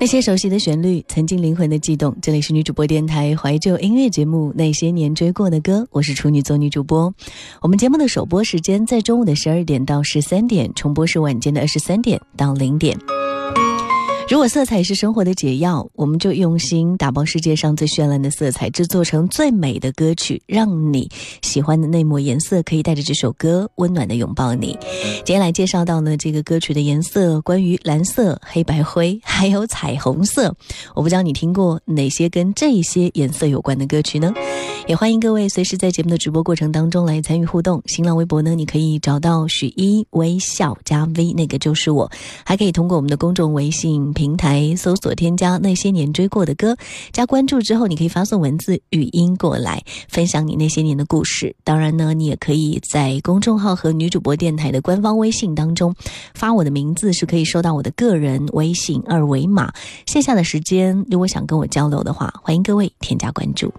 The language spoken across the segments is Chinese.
那些熟悉的旋律，曾经灵魂的悸动。这里是女主播电台怀旧音乐节目《那些年追过的歌》，我是处女座女主播。我们节目的首播时间在中午的十二点到十三点，重播是晚间的二十三点到零点。如果色彩是生活的解药，我们就用心打包世界上最绚烂的色彩，制作成最美的歌曲，让你喜欢的那抹颜色可以带着这首歌温暖的拥抱你。今天来介绍到呢，这个歌曲的颜色，关于蓝色、黑白灰，还有彩虹色。我不知道你听过哪些跟这些颜色有关的歌曲呢？也欢迎各位随时在节目的直播过程当中来参与互动。新浪微博呢，你可以找到许一微笑加 V，那个就是我。还可以通过我们的公众微信。平台搜索添加那些年追过的歌，加关注之后，你可以发送文字、语音过来，分享你那些年的故事。当然呢，你也可以在公众号和女主播电台的官方微信当中发我的名字，是可以收到我的个人微信二维码。线下的时间，如果想跟我交流的话，欢迎各位添加关注。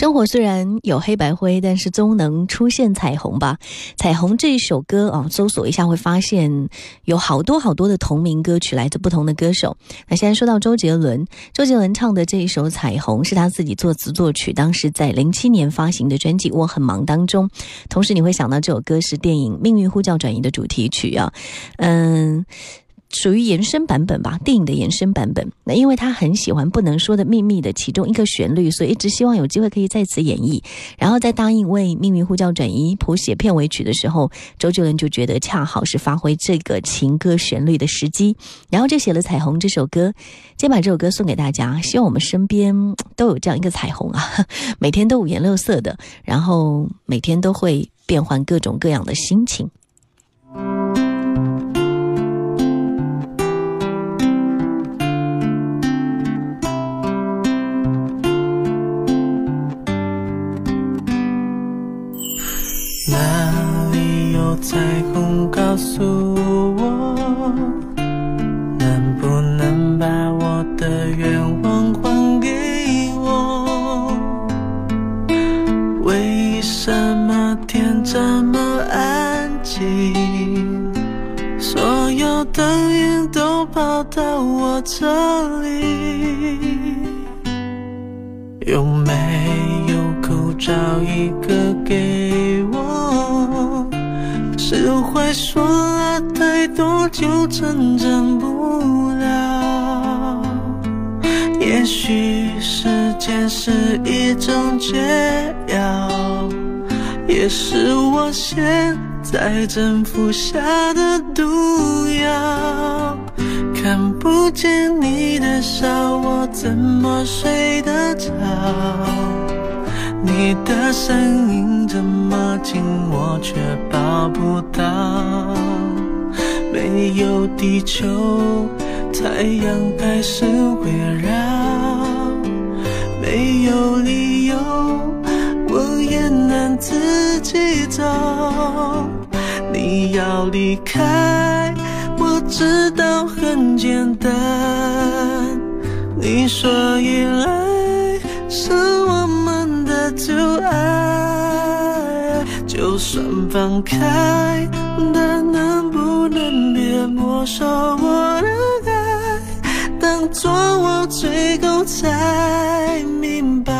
生活虽然有黑白灰，但是终能出现彩虹吧？彩虹这一首歌啊，搜索一下会发现有好多好多的同名歌曲，来自不同的歌手。那现在说到周杰伦，周杰伦唱的这一首《彩虹》是他自己作词作曲，当时在零七年发行的专辑《我很忙》当中。同时你会想到这首歌是电影《命运呼叫转移》的主题曲啊，嗯。属于延伸版本吧，电影的延伸版本。那因为他很喜欢《不能说的秘密》的其中一个旋律，所以一直希望有机会可以在此演绎。然后在答应为《命运呼叫转移》谱写片尾曲的时候，周杰伦就觉得恰好是发挥这个情歌旋律的时机，然后就写了《彩虹》这首歌。先把这首歌送给大家，希望我们身边都有这样一个彩虹啊，每天都五颜六色的，然后每天都会变换各种各样的心情。哪里有彩虹告诉我，能不能把我的愿望还给我？为什么天这么安静？所有灯影都跑到我这里，有没有口罩一个给我？释怀说了太多就成长不了，也许时间是一种解药，也是我现在正服下的毒药。看不见你的笑，我怎么睡得着？你的声音这么近，我却抱不到。没有地球，太阳还是围绕。没有理由，我也能自己走。你要离开，我知道很简单。你说依赖是我们。的阻碍，就算放开，但能不能别没收我的爱？当作我最后才明白，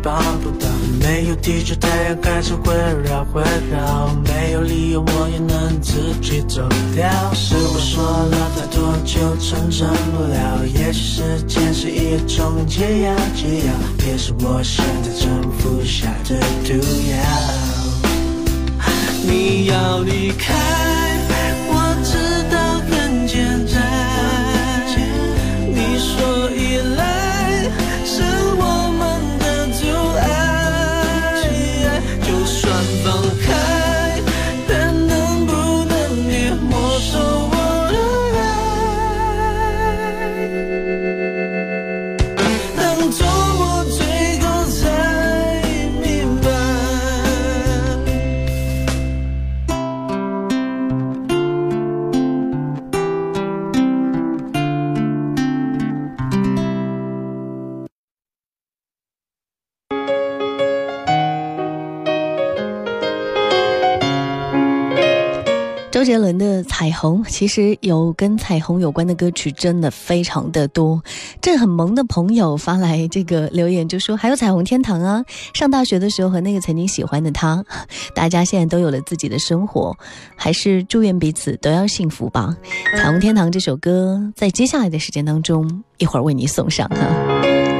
我却抱不到。没有地球，太阳开始围绕会绕。没有理由，我也能自己走掉。是我说了太多，就成真不了。也许时间是一种解药，解药也是我现在正服下的毒药。你要离开。周杰伦的《彩虹》其实有跟彩虹有关的歌曲，真的非常的多。这很萌的朋友发来这个留言，就说还有《彩虹天堂》啊。上大学的时候和那个曾经喜欢的他，大家现在都有了自己的生活，还是祝愿彼此都要幸福吧。《彩虹天堂》这首歌在接下来的时间当中，一会儿为你送上哈。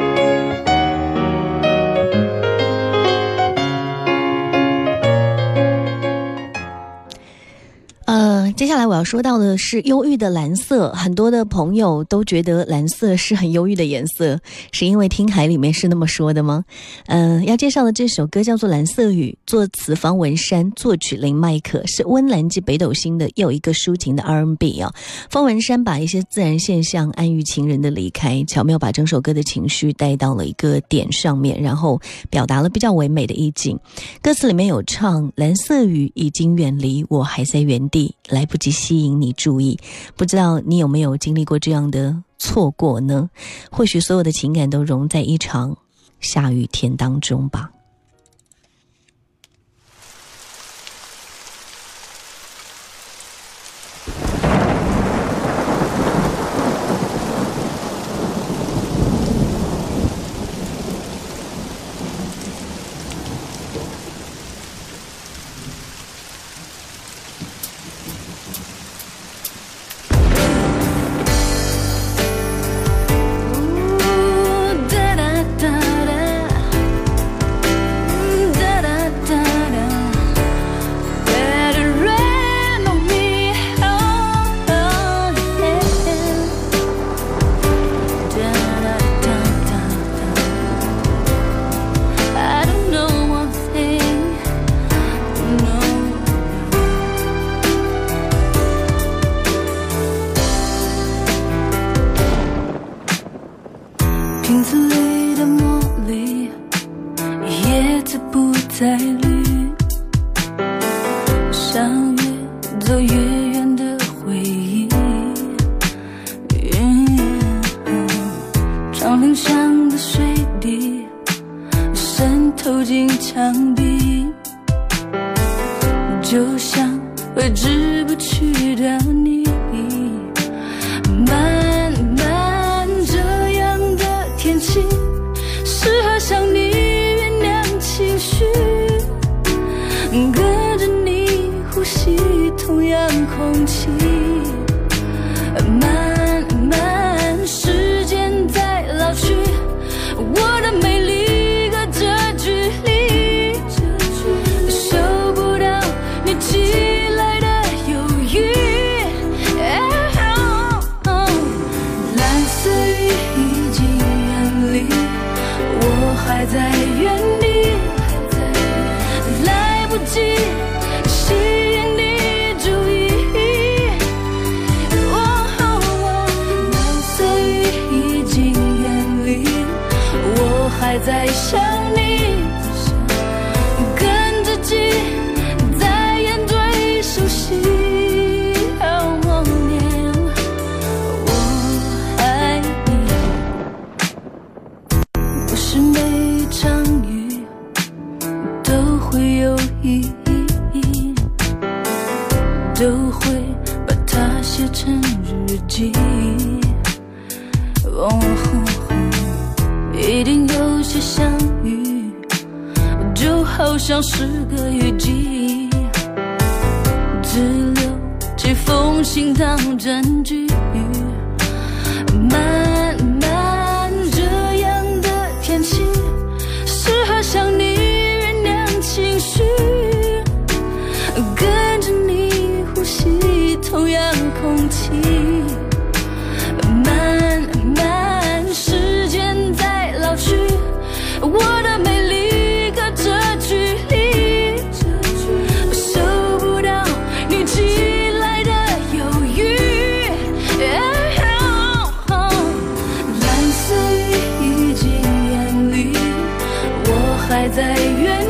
接下来我要说到的是忧郁的蓝色，很多的朋友都觉得蓝色是很忧郁的颜色，是因为听海里面是那么说的吗？嗯，要介绍的这首歌叫做《蓝色雨》，作词方文山，作曲林迈可，是温岚及北斗星的又一个抒情的 R&B 啊。方文山把一些自然现象，暗喻情人的离开，巧妙把整首歌的情绪带到了一个点上面，然后表达了比较唯美的意境。歌词里面有唱：蓝色雨已经远离，我还在原地来。不及吸引你注意，不知道你有没有经历过这样的错过呢？或许所有的情感都融在一场下雨天当中吧。都会哦。一定有些相遇，就好像是个雨季，只留几封信当证据。在原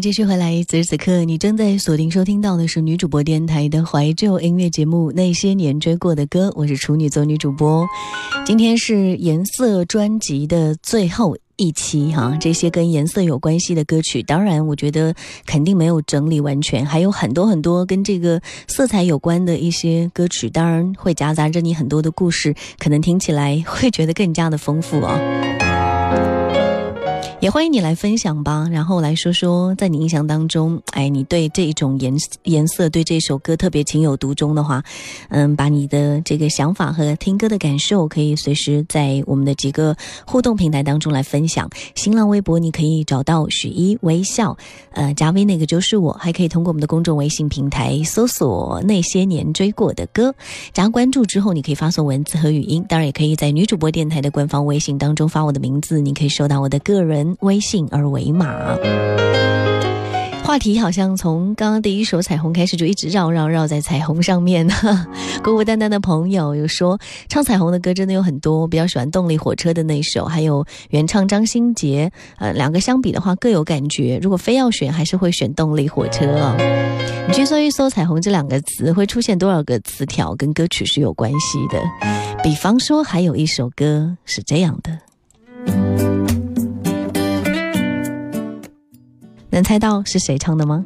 继续回来。此时此刻，你正在锁定收听到的是女主播电台的怀旧音乐节目《那些年追过的歌》，我是处女座女主播。今天是颜色专辑的最后一期哈，这些跟颜色有关系的歌曲，当然我觉得肯定没有整理完全，还有很多很多跟这个色彩有关的一些歌曲，当然会夹杂着你很多的故事，可能听起来会觉得更加的丰富哦。也欢迎你来分享吧，然后来说说在你印象当中，哎，你对这种颜颜色，对这首歌特别情有独钟的话，嗯，把你的这个想法和听歌的感受，可以随时在我们的几个互动平台当中来分享。新浪微博你可以找到许一微笑，呃，加微那个就是我，还可以通过我们的公众微信平台搜索那些年追过的歌，加关注之后，你可以发送文字和语音，当然也可以在女主播电台的官方微信当中发我的名字，你可以收到我的个人。微信二维码。话题好像从刚刚第一首《彩虹》开始，就一直绕绕绕在彩虹上面。孤孤单单的朋友有说，唱彩虹的歌真的有很多，比较喜欢动力火车的那首，还有原唱张新杰。呃，两个相比的话各有感觉，如果非要选，还是会选动力火车哦。你去搜一搜“彩虹”这两个词，会出现多少个词条跟歌曲是有关系的？比方说，还有一首歌是这样的。能猜到是谁唱的吗？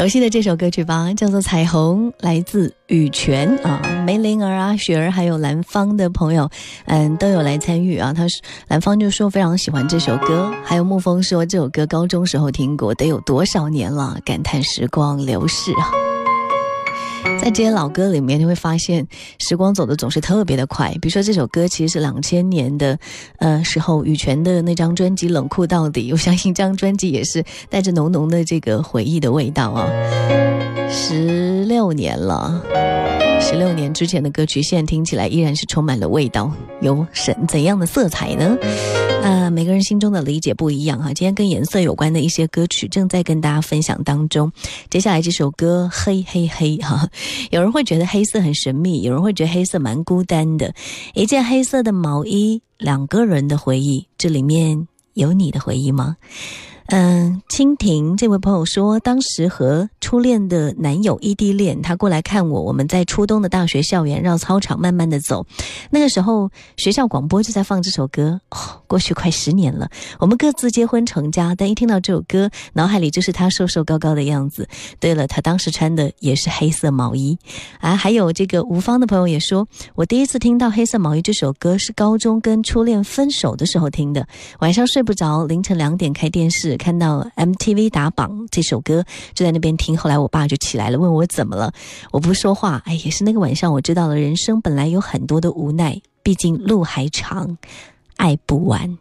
熟悉的这首歌曲吧，叫做《彩虹》，来自羽泉啊，梅玲儿啊、雪儿还有兰芳的朋友，嗯，都有来参与啊。他是兰芳就说非常喜欢这首歌，还有沐风说这首歌高中时候听过，得有多少年了，感叹时光流逝啊。在这些老歌里面，你会发现时光走的总是特别的快。比如说这首歌其实是两千年的，呃时候羽泉的那张专辑《冷酷到底》，我相信这张专辑也是带着浓浓的这个回忆的味道啊。十六年了，十六年之前的歌曲，现在听起来依然是充满了味道，有怎怎样的色彩呢？啊、每个人心中的理解不一样哈。今天跟颜色有关的一些歌曲正在跟大家分享当中。接下来这首歌《黑黑黑》哈，有人会觉得黑色很神秘，有人会觉得黑色蛮孤单的。一件黑色的毛衣，两个人的回忆，这里面有你的回忆吗？嗯，蜻蜓这位朋友说，当时和初恋的男友异地恋，他过来看我，我们在初冬的大学校园绕操场慢慢的走，那个时候学校广播就在放这首歌。哦，过去快十年了，我们各自结婚成家，但一听到这首歌，脑海里就是他瘦瘦高高的样子。对了，他当时穿的也是黑色毛衣。啊，还有这个吴芳的朋友也说，我第一次听到《黑色毛衣》这首歌是高中跟初恋分手的时候听的，晚上睡不着，凌晨两点开电视。看到 MTV 打榜这首歌，就在那边听。后来我爸就起来了，问我怎么了，我不说话。哎，也是那个晚上，我知道了人生本来有很多的无奈，毕竟路还长，爱不完。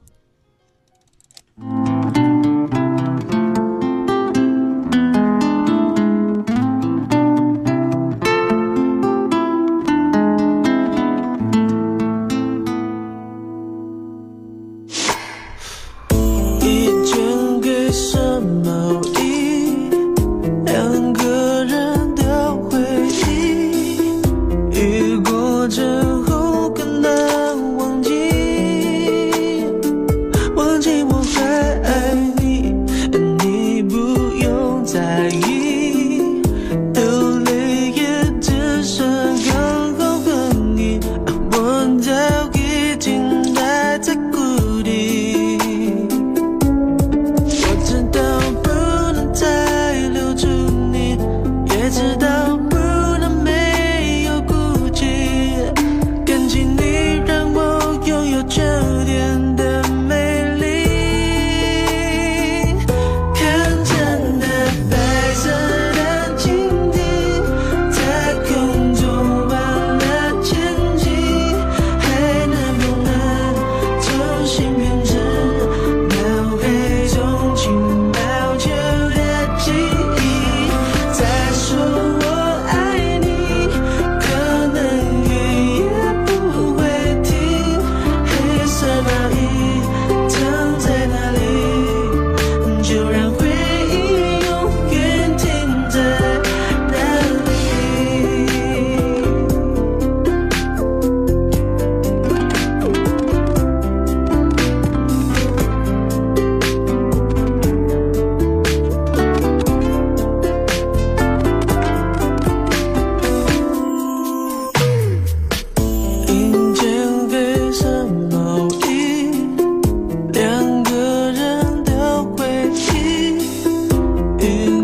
感